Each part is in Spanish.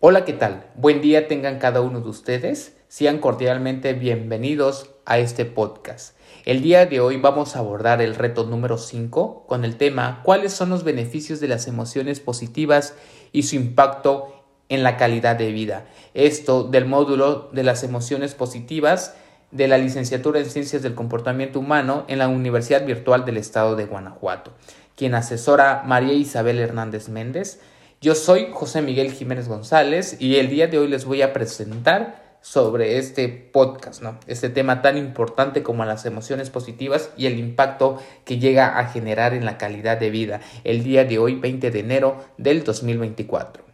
Hola, ¿qué tal? Buen día tengan cada uno de ustedes. Sean cordialmente bienvenidos a este podcast. El día de hoy vamos a abordar el reto número 5 con el tema ¿Cuáles son los beneficios de las emociones positivas y su impacto en la calidad de vida? Esto del módulo de las emociones positivas de la licenciatura en Ciencias del Comportamiento Humano en la Universidad Virtual del Estado de Guanajuato, quien asesora María Isabel Hernández Méndez yo soy José Miguel Jiménez González y el día de hoy les voy a presentar sobre este podcast, ¿no? Este tema tan importante como las emociones positivas y el impacto que llega a generar en la calidad de vida el día de hoy, 20 de enero del 2024.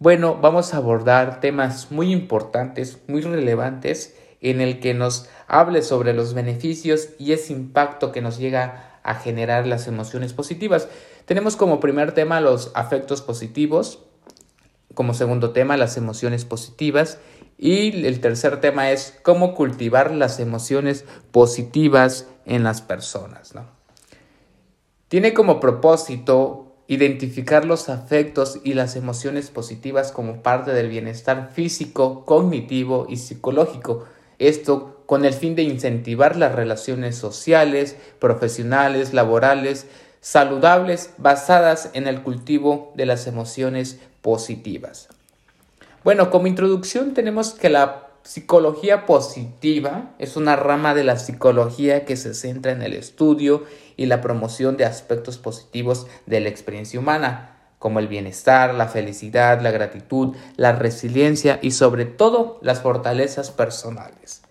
Bueno, vamos a abordar temas muy importantes, muy relevantes, en el que nos hable sobre los beneficios y ese impacto que nos llega a generar las emociones positivas. Tenemos como primer tema los afectos positivos, como segundo tema las emociones positivas y el tercer tema es cómo cultivar las emociones positivas en las personas. Tiene como propósito identificar los afectos y las emociones positivas como parte del bienestar físico, cognitivo y psicológico. Esto con el fin de incentivar las relaciones sociales, profesionales, laborales, saludables basadas en el cultivo de las emociones positivas. Bueno, como introducción tenemos que la psicología positiva es una rama de la psicología que se centra en el estudio y la promoción de aspectos positivos de la experiencia humana, como el bienestar, la felicidad, la gratitud, la resiliencia y sobre todo las fortalezas personales.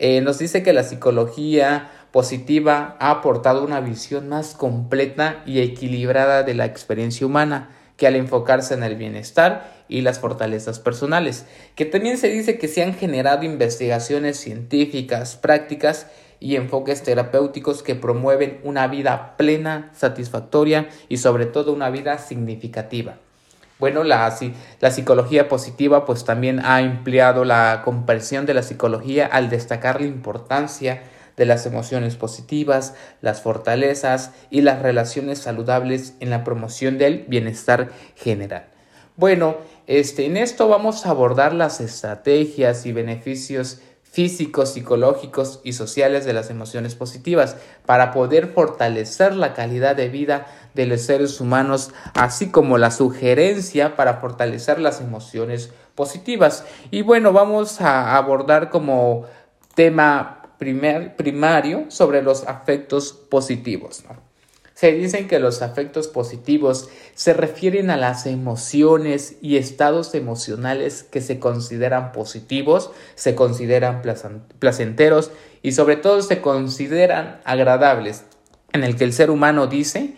Eh, nos dice que la psicología positiva ha aportado una visión más completa y equilibrada de la experiencia humana que al enfocarse en el bienestar y las fortalezas personales, que también se dice que se han generado investigaciones científicas, prácticas y enfoques terapéuticos que promueven una vida plena, satisfactoria y sobre todo una vida significativa. Bueno, la, psicología positiva pues también ha empleado la comprensión de la psicología al destacar la importancia de las emociones positivas, las fortalezas y las relaciones saludables en la promoción del bienestar general. Bueno, este, en esto vamos a abordar las estrategias y beneficios físicos, psicológicos y sociales de las emociones positivas para poder fortalecer la calidad de vida de los seres humanos, así como la sugerencia para fortalecer las emociones positivas. Y bueno, vamos a abordar como tema primer, primario sobre los afectos positivos. Se dicen que los afectos positivos se refieren a las emociones y estados emocionales que se consideran positivos, se consideran placenteros y sobre todo se consideran agradables, en el que el ser humano dice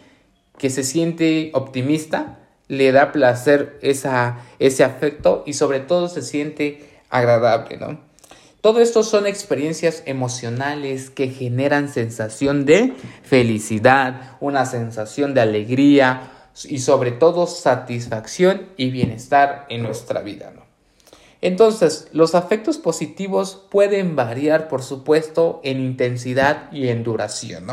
que se siente optimista, le da placer esa, ese afecto y sobre todo se siente agradable, ¿no? Todo esto son experiencias emocionales que generan sensación de felicidad, una sensación de alegría y sobre todo satisfacción y bienestar en nuestra vida. Entonces, los afectos positivos pueden variar, por supuesto, en intensidad y en duración,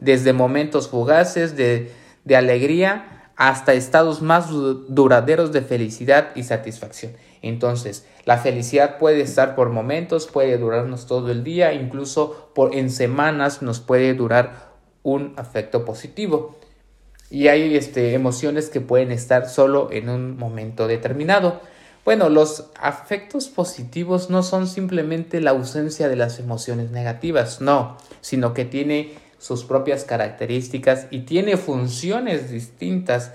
Desde momentos fugaces de, de alegría hasta estados más duraderos de felicidad y satisfacción. Entonces, la felicidad puede estar por momentos, puede durarnos todo el día, incluso por en semanas nos puede durar un afecto positivo. Y hay este, emociones que pueden estar solo en un momento determinado. Bueno, los afectos positivos no son simplemente la ausencia de las emociones negativas, no, sino que tiene sus propias características y tiene funciones distintas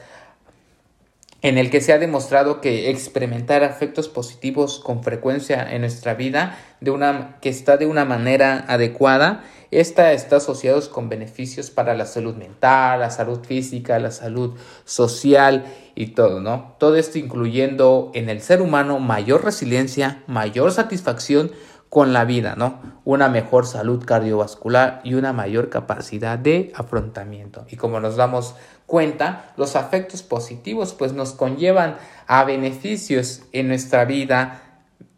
en el que se ha demostrado que experimentar afectos positivos con frecuencia en nuestra vida, de una, que está de una manera adecuada, esta está asociada con beneficios para la salud mental, la salud física, la salud social y todo, ¿no? Todo esto incluyendo en el ser humano mayor resiliencia, mayor satisfacción con la vida, ¿no? Una mejor salud cardiovascular y una mayor capacidad de afrontamiento. Y como nos damos cuenta, los afectos positivos pues nos conllevan a beneficios en nuestra vida,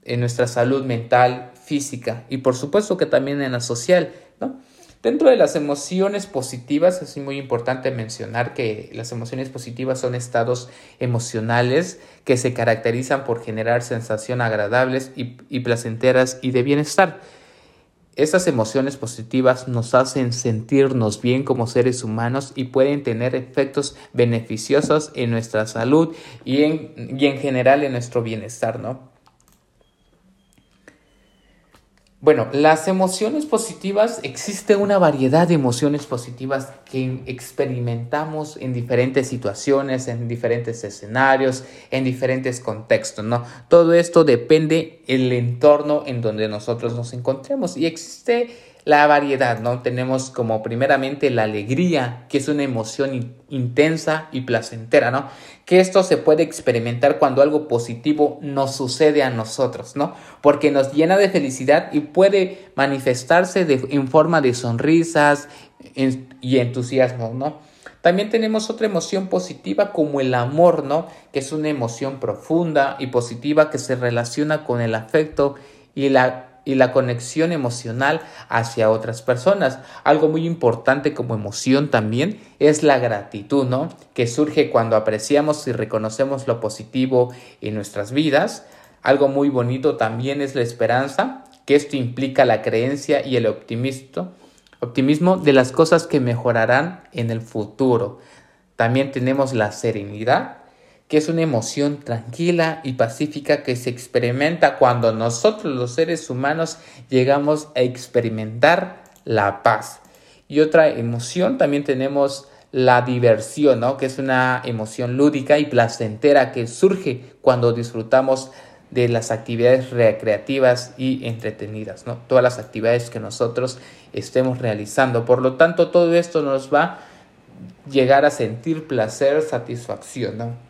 en nuestra salud mental, física y por supuesto que también en la social, ¿no? Dentro de las emociones positivas es muy importante mencionar que las emociones positivas son estados emocionales que se caracterizan por generar sensaciones agradables y, y placenteras y de bienestar. Estas emociones positivas nos hacen sentirnos bien como seres humanos y pueden tener efectos beneficiosos en nuestra salud y en, y en general en nuestro bienestar, ¿no? Bueno, las emociones positivas, existe una variedad de emociones positivas que experimentamos en diferentes situaciones, en diferentes escenarios, en diferentes contextos, ¿no? Todo esto depende del entorno en donde nosotros nos encontremos y existe la variedad, ¿no? Tenemos como primeramente la alegría, que es una emoción intensa y placentera, ¿no? Que esto se puede experimentar cuando algo positivo nos sucede a nosotros, ¿no? Porque nos llena de felicidad y puede manifestarse en forma de sonrisas y entusiasmo, ¿no? También tenemos otra emoción positiva como el amor, ¿no? Que es una emoción profunda y positiva que se relaciona con el afecto y la y la conexión emocional hacia otras personas. Algo muy importante como emoción también es la gratitud, ¿no? Que surge cuando apreciamos y reconocemos lo positivo en nuestras vidas. Algo muy bonito también es la esperanza, que esto implica la creencia y el optimismo, optimismo de las cosas que mejorarán en el futuro. También tenemos la serenidad, que es una emoción tranquila y pacífica que se experimenta cuando nosotros los seres humanos llegamos a experimentar la paz. Y otra emoción también tenemos la diversión, ¿no? que es una emoción lúdica y placentera que surge cuando disfrutamos de las actividades recreativas y entretenidas, ¿no? Todas las actividades que nosotros estemos realizando. Por lo tanto, todo esto nos va a llegar a sentir placer, satisfacción, ¿no?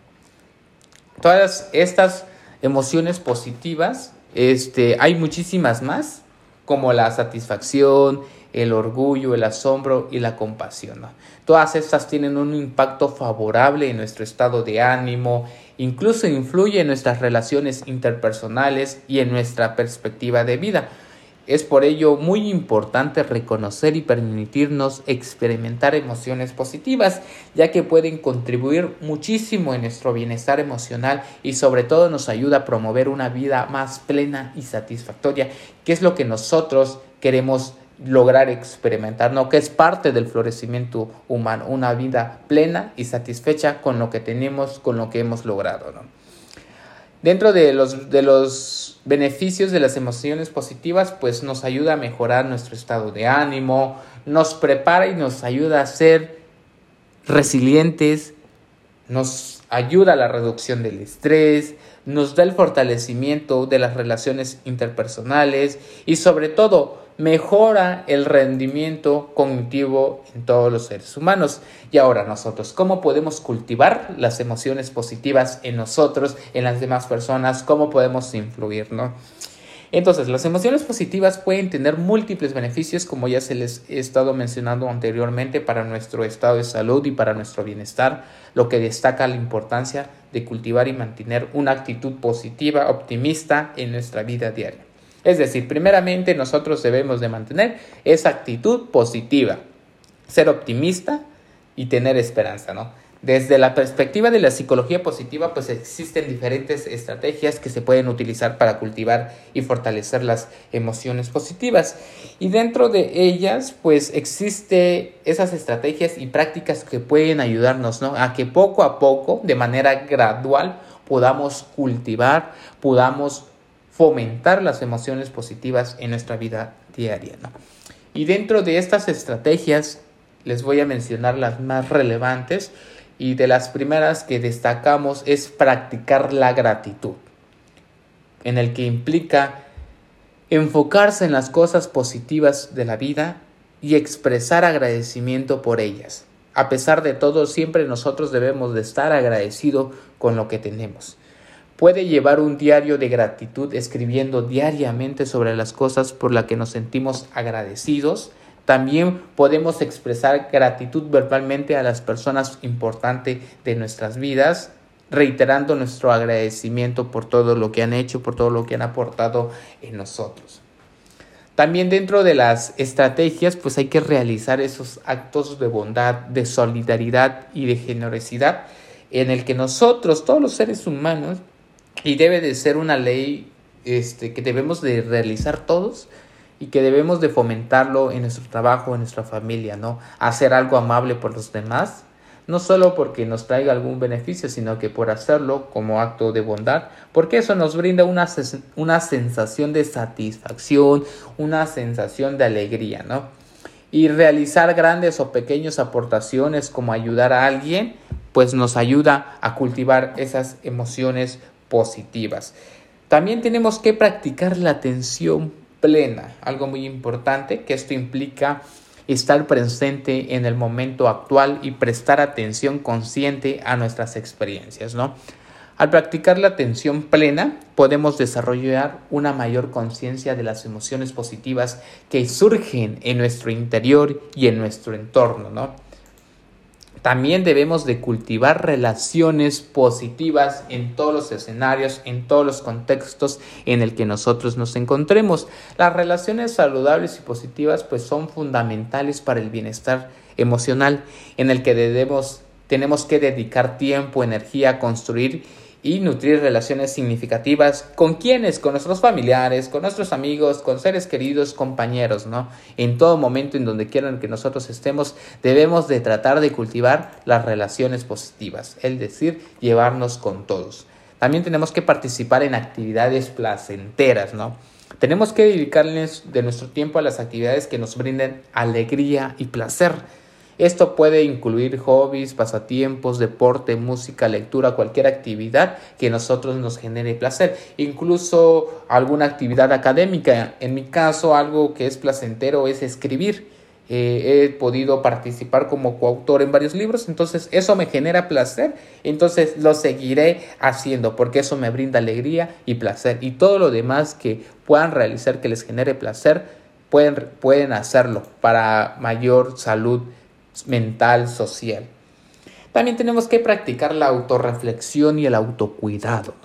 Todas estas emociones positivas, este, hay muchísimas más, como la satisfacción, el orgullo, el asombro y la compasión. Todas estas tienen un impacto favorable en nuestro estado de ánimo, incluso influye en nuestras relaciones interpersonales y en nuestra perspectiva de vida. Es por ello muy importante reconocer y permitirnos experimentar emociones positivas, ya que pueden contribuir muchísimo en nuestro bienestar emocional y sobre todo nos ayuda a promover una vida más plena y satisfactoria, que es lo que nosotros queremos lograr experimentar, ¿no? que es parte del florecimiento humano, una vida plena y satisfecha con lo que tenemos, con lo que hemos logrado. ¿no? Dentro de los, de los beneficios de las emociones positivas, pues nos ayuda a mejorar nuestro estado de ánimo, nos prepara y nos ayuda a ser resilientes, nos ayuda a la reducción del estrés, nos da el fortalecimiento de las relaciones interpersonales y sobre todo mejora el rendimiento cognitivo en todos los seres humanos. Y ahora nosotros, ¿cómo podemos cultivar las emociones positivas en nosotros, en las demás personas? ¿Cómo podemos influir, no? Entonces, las emociones positivas pueden tener múltiples beneficios, como ya se les he estado mencionando anteriormente, para nuestro estado de salud y para nuestro bienestar, lo que destaca la importancia de cultivar y mantener una actitud positiva, optimista en nuestra vida diaria. Es decir, primeramente nosotros debemos de mantener esa actitud positiva, ser optimista y tener esperanza, ¿no? Desde la perspectiva de la psicología positiva, pues existen diferentes estrategias que se pueden utilizar para cultivar y fortalecer las emociones positivas. Y dentro de ellas, pues existe esas estrategias y prácticas que pueden ayudarnos, ¿no? A que poco a poco, de manera gradual, podamos cultivar, podamos fomentar las emociones positivas en nuestra vida diaria. Y dentro de estas estrategias les voy a mencionar las más relevantes y de las primeras que destacamos es practicar la gratitud, en el que implica enfocarse en las cosas positivas de la vida y expresar agradecimiento por ellas. A pesar de todo, siempre nosotros debemos de estar agradecidos con lo que tenemos. Puede llevar un diario de gratitud escribiendo diariamente sobre las cosas por las que nos sentimos agradecidos. También podemos expresar gratitud verbalmente a las personas importantes de nuestras vidas, reiterando nuestro agradecimiento por todo lo que han hecho, por todo lo que han aportado en nosotros. También dentro de las estrategias, pues hay que realizar esos actos de bondad, de solidaridad y de generosidad en el que nosotros, todos los seres humanos, y debe de ser una ley este, que debemos de realizar todos y que debemos de fomentarlo en nuestro trabajo, en nuestra familia, ¿no? Hacer algo amable por los demás, no solo porque nos traiga algún beneficio, sino que por hacerlo como acto de bondad, porque eso nos brinda una, una sensación de satisfacción, una sensación de alegría, ¿no? Y realizar grandes o pequeñas aportaciones como ayudar a alguien, pues nos ayuda a cultivar esas emociones positivas. También tenemos que practicar la atención plena, algo muy importante, que esto implica estar presente en el momento actual y prestar atención consciente a nuestras experiencias, ¿no? Al practicar la atención plena, podemos desarrollar una mayor conciencia de las emociones positivas que surgen en nuestro interior y en nuestro entorno, ¿no? También debemos de cultivar relaciones positivas en todos los escenarios, en todos los contextos en el que nosotros nos encontremos. Las relaciones saludables y positivas pues son fundamentales para el bienestar emocional en el que debemos tenemos que dedicar tiempo, energía a construir y nutrir relaciones significativas con quienes, con nuestros familiares, con nuestros amigos, con seres queridos, compañeros, ¿no? En todo momento en donde quieran que nosotros estemos, debemos de tratar de cultivar las relaciones positivas, es decir, llevarnos con todos. También tenemos que participar en actividades placenteras, ¿no? Tenemos que dedicarles de nuestro tiempo a las actividades que nos brinden alegría y placer esto puede incluir hobbies, pasatiempos, deporte, música, lectura, cualquier actividad que nosotros nos genere placer, incluso alguna actividad académica. En mi caso, algo que es placentero es escribir. Eh, he podido participar como coautor en varios libros, entonces eso me genera placer, entonces lo seguiré haciendo porque eso me brinda alegría y placer y todo lo demás que puedan realizar que les genere placer, pueden, pueden hacerlo para mayor salud mental, social. También tenemos que practicar la autorreflexión y el autocuidado.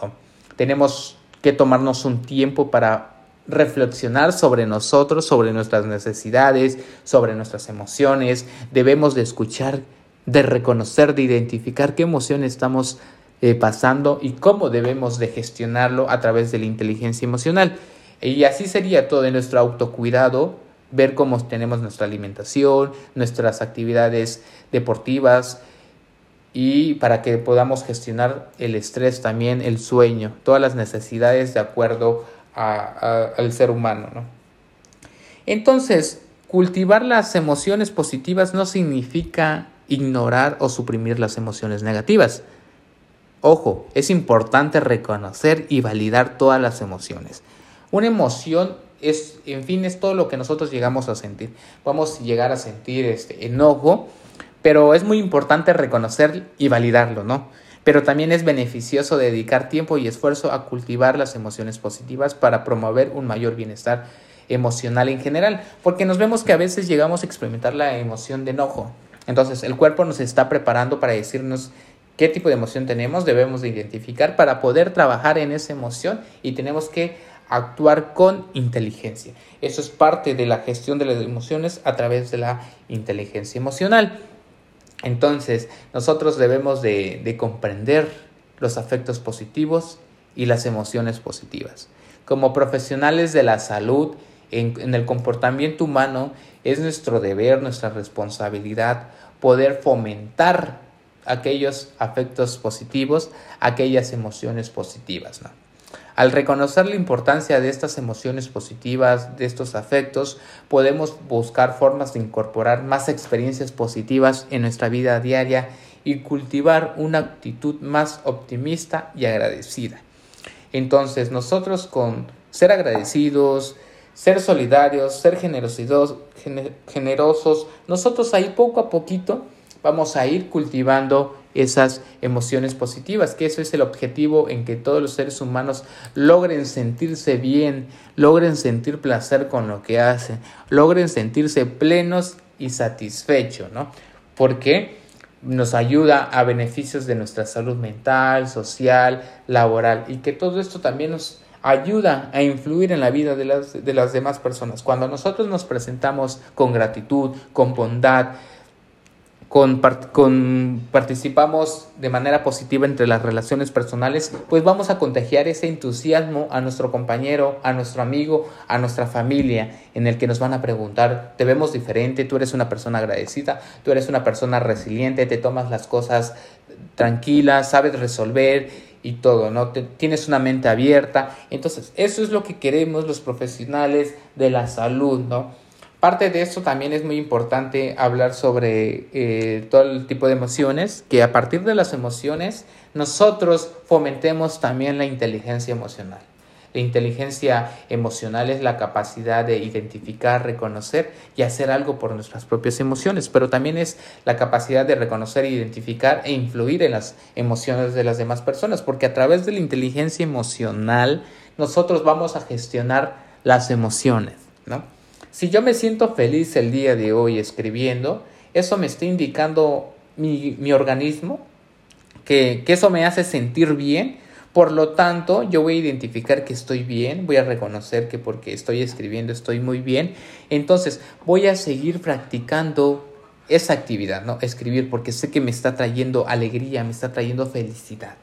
Tenemos que tomarnos un tiempo para reflexionar sobre nosotros, sobre nuestras necesidades, sobre nuestras emociones. Debemos de escuchar, de reconocer, de identificar qué emoción estamos eh, pasando y cómo debemos de gestionarlo a través de la inteligencia emocional. Y así sería todo nuestro autocuidado ver cómo tenemos nuestra alimentación, nuestras actividades deportivas y para que podamos gestionar el estrés también, el sueño, todas las necesidades de acuerdo al ser humano. Entonces, cultivar las emociones positivas no significa ignorar o suprimir las emociones negativas. Ojo, es importante reconocer y validar todas las emociones. Una emoción es, en fin, es todo lo que nosotros llegamos a sentir. Vamos a llegar a sentir este enojo, pero es muy importante reconocer y validarlo, ¿no? Pero también es beneficioso dedicar tiempo y esfuerzo a cultivar las emociones positivas para promover un mayor bienestar emocional en general, porque nos vemos que a veces llegamos a experimentar la emoción de enojo. Entonces, el cuerpo nos está preparando para decirnos qué tipo de emoción tenemos, debemos de identificar para poder trabajar en esa emoción y tenemos que actuar con inteligencia. Eso es parte de la gestión de las emociones a través de la inteligencia emocional. Entonces, nosotros debemos de, comprender los afectos positivos y las emociones positivas. Como profesionales de la salud, en, en, el comportamiento humano, es nuestro deber, nuestra responsabilidad poder fomentar aquellos afectos positivos, aquellas emociones positivas. ¿no? Al reconocer la importancia de estas emociones positivas, de estos afectos, podemos buscar formas de incorporar más experiencias positivas en nuestra vida diaria y cultivar una actitud más optimista y agradecida. Entonces nosotros con ser agradecidos, ser solidarios, ser generosos, generosos, nosotros ahí poco a poquito vamos a ir cultivando esas emociones positivas, que eso es el objetivo en que todos los seres humanos logren sentirse bien, logren sentir placer con lo que hacen, logren sentirse plenos y satisfechos, ¿no? Porque nos ayuda a beneficios de nuestra salud mental, social, laboral y que todo esto también nos ayuda a influir en la vida de las, de las demás personas. Cuando nosotros nos presentamos con gratitud, con bondad, con, participamos de manera positiva entre las relaciones personales, pues vamos a contagiar ese entusiasmo a nuestro compañero, a nuestro amigo, a nuestra familia, en el que nos van a preguntar, te vemos diferente, tú eres una persona agradecida, tú eres una persona resiliente, te tomas las cosas tranquilas, sabes resolver y todo, ¿no? tienes una mente abierta. Entonces, eso es lo que queremos los profesionales de la salud, ¿no? Parte de esto también es muy importante hablar sobre eh, todo el tipo de emociones, que a partir de las emociones nosotros fomentemos también la inteligencia emocional. La inteligencia emocional es la capacidad de identificar, reconocer y hacer algo por nuestras propias emociones, pero también es la capacidad de reconocer, identificar e influir en las emociones de las demás personas, porque a través de la inteligencia emocional nosotros vamos a gestionar las emociones, ¿no? Si yo me siento feliz el día de hoy escribiendo, eso me está indicando mi, mi organismo que, que eso me hace sentir bien. Por lo tanto, yo voy a identificar que estoy bien, voy a reconocer que porque estoy escribiendo estoy muy bien. Entonces, voy a seguir practicando esa actividad, ¿no? Escribir porque sé que me está trayendo alegría, me está trayendo felicidad.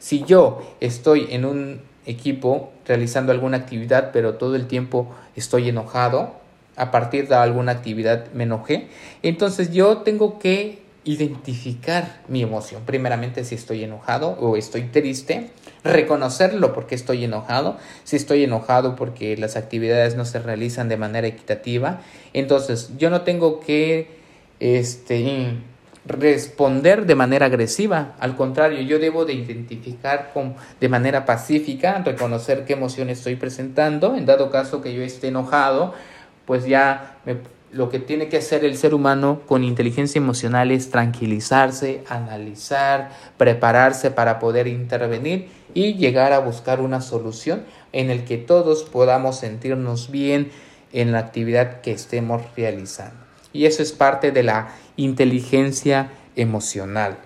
Si yo estoy en un equipo realizando alguna actividad, pero todo el tiempo estoy enojado, a partir de alguna actividad me enojé, entonces yo tengo que identificar mi emoción. Primeramente si estoy enojado o estoy triste, reconocerlo porque estoy enojado. Si estoy enojado porque las actividades no se realizan de manera equitativa, entonces yo no tengo que este responder de manera agresiva. Al contrario, yo debo de identificar con, de manera pacífica, reconocer qué emoción estoy presentando. En dado caso que yo esté enojado, pues ya lo que tiene que hacer el ser humano con inteligencia emocional es tranquilizarse, analizar, prepararse para poder intervenir y llegar a buscar una solución en el que todos podamos sentirnos bien en la actividad que estemos realizando. Y eso es parte de la inteligencia emocional.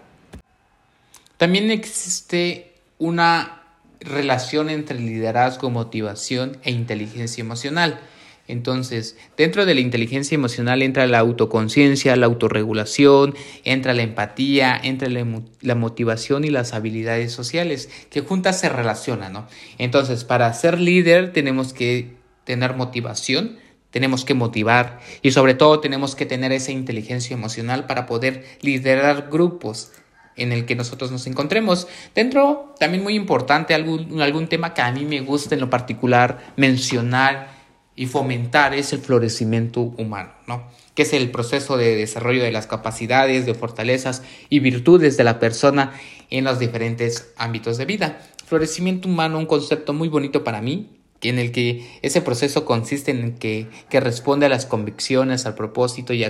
También existe una relación entre liderazgo, motivación e inteligencia emocional. Entonces, dentro de la inteligencia emocional entra la autoconciencia, la autorregulación, entra la empatía, entra la, motivación y las habilidades sociales, que juntas se relacionan, ¿no? Entonces, para ser líder tenemos que tener motivación, tenemos que motivar y sobre todo tenemos que tener esa inteligencia emocional para poder liderar grupos en el que nosotros nos encontremos. Dentro, también muy importante, algún, algún tema que a mí me gusta en lo particular mencionar y fomentar es el florecimiento humano, ¿no? que es el proceso de desarrollo de las capacidades, de fortalezas y virtudes de la persona en los diferentes ámbitos de vida. Florecimiento humano, un concepto muy bonito para mí, en el que ese proceso consiste en que, que responde a las convicciones, al propósito y,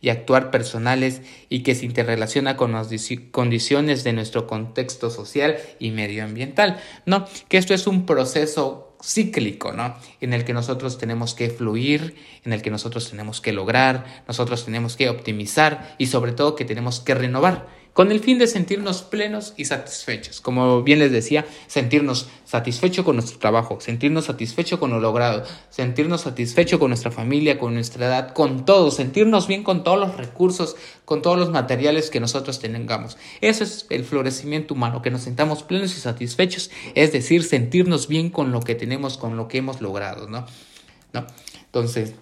y, actuar personales y que se interrelaciona con las condiciones de nuestro contexto social y medioambiental, ¿no? Que esto es un proceso cíclico, ¿no? En el que nosotros tenemos que fluir, en el que nosotros tenemos que lograr, nosotros tenemos que optimizar y sobre todo que tenemos que renovar con el fin de sentirnos plenos y satisfechos. Como bien les decía, sentirnos satisfechos con nuestro trabajo, sentirnos satisfechos con lo logrado, sentirnos satisfechos con nuestra familia, con nuestra edad, con todo, sentirnos bien con todos los recursos, con todos los materiales que nosotros tengamos. Eso es el florecimiento humano, que nos sentamos plenos y satisfechos, es decir, sentirnos bien con lo que tenemos, con lo que hemos logrado, ¿no? ¿No? Entonces,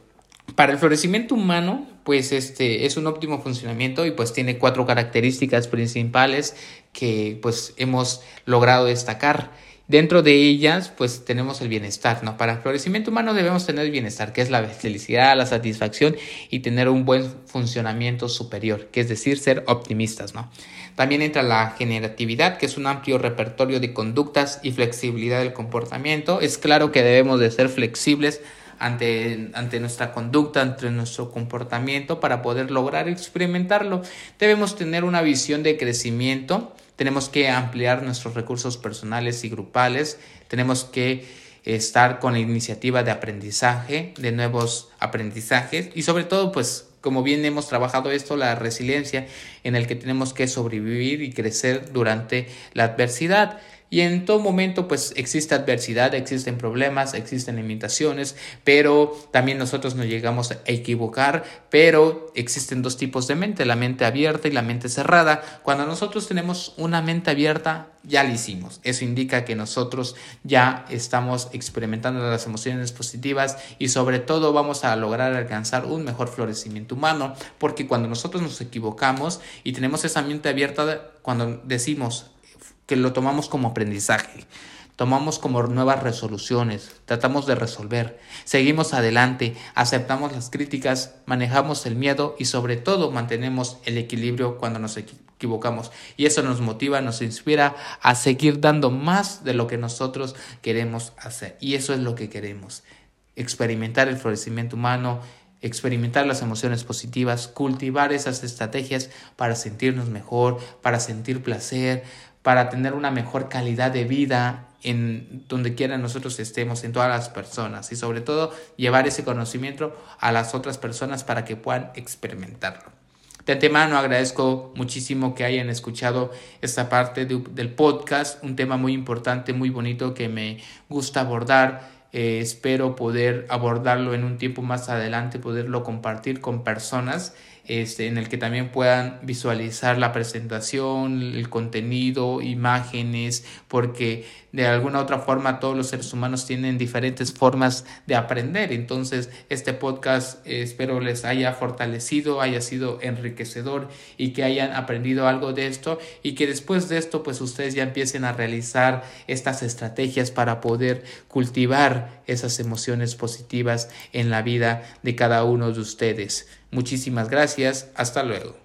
para el florecimiento humano, pues este es un óptimo funcionamiento y pues tiene cuatro características principales que pues hemos logrado destacar. Dentro de ellas, pues tenemos el bienestar, ¿no? Para el florecimiento humano debemos tener el bienestar, que es la felicidad, la satisfacción y tener un buen funcionamiento superior, que es decir, ser optimistas, ¿no? También entra la generatividad, que es un amplio repertorio de conductas y flexibilidad del comportamiento. Es claro que debemos de ser flexibles ante, ante nuestra conducta, ante nuestro comportamiento para poder lograr experimentarlo. Debemos tener una visión de crecimiento, tenemos que ampliar nuestros recursos personales y grupales, tenemos que estar con la iniciativa de aprendizaje, de nuevos aprendizajes y sobre todo pues como bien hemos trabajado esto, la resiliencia en el que tenemos que sobrevivir y crecer durante la adversidad. Y en todo momento pues existe adversidad, existen problemas, existen limitaciones, pero también nosotros nos llegamos a equivocar, pero existen dos tipos de mente, la mente abierta y la mente cerrada. Cuando nosotros tenemos una mente abierta, ya lo hicimos. Eso indica que nosotros ya estamos experimentando las emociones positivas y sobre todo vamos a lograr alcanzar un mejor florecimiento humano, porque cuando nosotros nos equivocamos y tenemos esa mente abierta, cuando decimos que lo tomamos como aprendizaje. Tomamos como nuevas resoluciones, tratamos de resolver, seguimos adelante, aceptamos las críticas, manejamos el miedo y sobre todo mantenemos el equilibrio cuando nos equivocamos. Y eso nos motiva, nos inspira a seguir dando más de lo que nosotros queremos hacer. Y eso es lo que queremos, experimentar el florecimiento humano, experimentar las emociones positivas, cultivar esas estrategias para sentirnos mejor, para sentir placer, para tener una mejor calidad de vida en donde quiera nosotros estemos, en todas las personas y sobre todo llevar ese conocimiento a las otras personas para que puedan experimentarlo. De antemano agradezco muchísimo que hayan escuchado esta parte del podcast, un tema muy importante, muy bonito que me gusta abordar. Eh, espero poder abordarlo en un tiempo más adelante, poderlo compartir con personas este, en el que también puedan visualizar la presentación, el contenido, imágenes, porque de alguna otra forma todos los seres humanos tienen diferentes formas de aprender. Entonces, este podcast eh, espero les haya fortalecido, haya sido enriquecedor y que hayan aprendido algo de esto y que después de esto, pues ustedes ya empiecen a realizar estas estrategias para poder cultivar esas emociones positivas en la vida de cada uno de ustedes. Muchísimas gracias. Hasta luego.